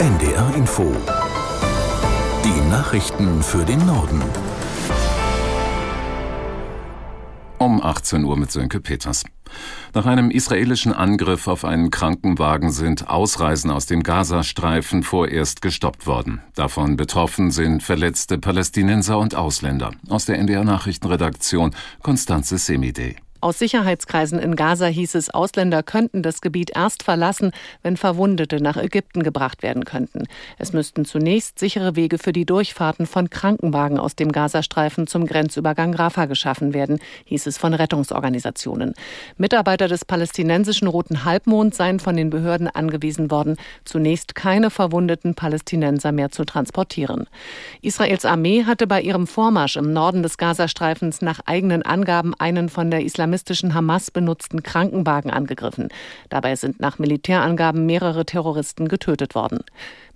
NDR Info. Die Nachrichten für den Norden. Um 18 Uhr mit Sönke Peters. Nach einem israelischen Angriff auf einen Krankenwagen sind Ausreisen aus dem Gazastreifen vorerst gestoppt worden. Davon betroffen sind verletzte Palästinenser und Ausländer. Aus der NDR Nachrichtenredaktion Konstanze Semide. Aus Sicherheitskreisen in Gaza hieß es, Ausländer könnten das Gebiet erst verlassen, wenn Verwundete nach Ägypten gebracht werden könnten. Es müssten zunächst sichere Wege für die Durchfahrten von Krankenwagen aus dem Gazastreifen zum Grenzübergang Rafah geschaffen werden, hieß es von Rettungsorganisationen. Mitarbeiter des palästinensischen Roten Halbmonds seien von den Behörden angewiesen worden, zunächst keine verwundeten Palästinenser mehr zu transportieren. Israels Armee hatte bei ihrem Vormarsch im Norden des Gazastreifens nach eigenen Angaben einen von der Islamistischen islamistischen Hamas benutzten Krankenwagen angegriffen. Dabei sind nach Militärangaben mehrere Terroristen getötet worden.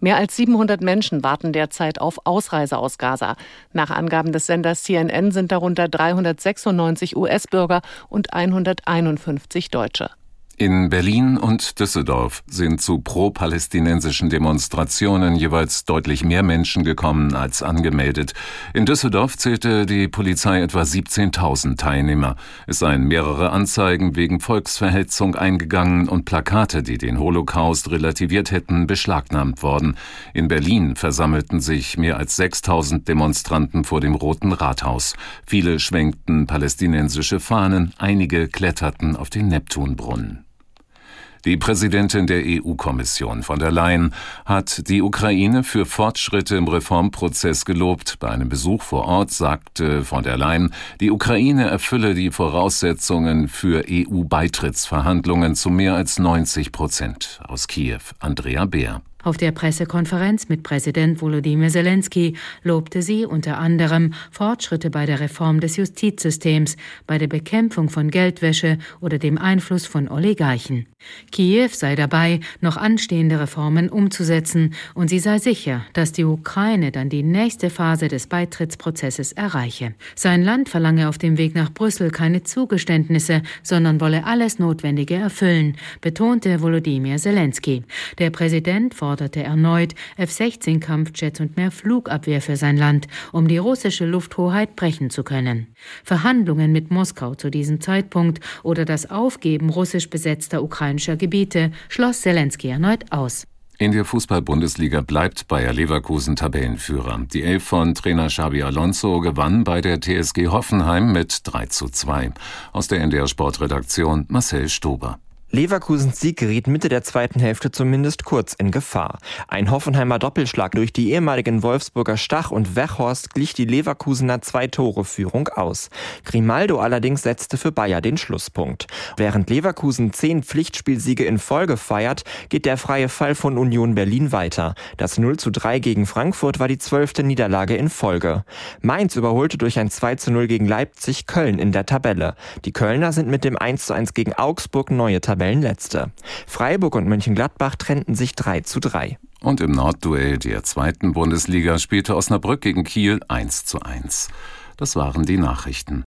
Mehr als 700 Menschen warten derzeit auf Ausreise aus Gaza. Nach Angaben des Senders CNN sind darunter 396 US-Bürger und 151 Deutsche. In Berlin und Düsseldorf sind zu pro-palästinensischen Demonstrationen jeweils deutlich mehr Menschen gekommen als angemeldet. In Düsseldorf zählte die Polizei etwa 17.000 Teilnehmer. Es seien mehrere Anzeigen wegen Volksverhetzung eingegangen und Plakate, die den Holocaust relativiert hätten, beschlagnahmt worden. In Berlin versammelten sich mehr als 6.000 Demonstranten vor dem Roten Rathaus. Viele schwenkten palästinensische Fahnen, einige kletterten auf den Neptunbrunnen. Die Präsidentin der EU-Kommission von der Leyen hat die Ukraine für Fortschritte im Reformprozess gelobt. Bei einem Besuch vor Ort sagte von der Leyen, die Ukraine erfülle die Voraussetzungen für EU-Beitrittsverhandlungen zu mehr als 90 Prozent. Aus Kiew, Andrea Beer. Auf der Pressekonferenz mit Präsident Volodymyr Zelensky lobte sie unter anderem Fortschritte bei der Reform des Justizsystems, bei der Bekämpfung von Geldwäsche oder dem Einfluss von Oligarchen. Kiew sei dabei, noch anstehende Reformen umzusetzen und sie sei sicher, dass die Ukraine dann die nächste Phase des Beitrittsprozesses erreiche. Sein Land verlange auf dem Weg nach Brüssel keine Zugeständnisse, sondern wolle alles Notwendige erfüllen, betonte Volodymyr Zelensky. Der Präsident forderte erneut F-16-Kampfjets und mehr Flugabwehr für sein Land, um die russische Lufthoheit brechen zu können. Verhandlungen mit Moskau zu diesem Zeitpunkt oder das Aufgeben russisch besetzter ukrainischer Gebiete, schloss Zelensky erneut aus. In der Fußball-Bundesliga bleibt Bayer Leverkusen Tabellenführer. Die Elf von Trainer Xabi Alonso gewann bei der TSG Hoffenheim mit 3 zu 2. Aus der NDR Sportredaktion Marcel Stober. Leverkusens Sieg geriet Mitte der zweiten Hälfte zumindest kurz in Gefahr. Ein Hoffenheimer Doppelschlag durch die ehemaligen Wolfsburger Stach und Wechhorst glich die Leverkusener Zwei-Tore-Führung aus. Grimaldo allerdings setzte für Bayer den Schlusspunkt. Während Leverkusen zehn Pflichtspielsiege in Folge feiert, geht der freie Fall von Union Berlin weiter. Das 0 zu 3 gegen Frankfurt war die zwölfte Niederlage in Folge. Mainz überholte durch ein 2 zu 0 gegen Leipzig Köln in der Tabelle. Die Kölner sind mit dem 1 zu 1 gegen Augsburg neue Tabelle Tabellenletzte. Freiburg und Mönchengladbach trennten sich 3 zu 3. Und im Nordduell der zweiten Bundesliga spielte Osnabrück gegen Kiel 1 zu 1. Das waren die Nachrichten.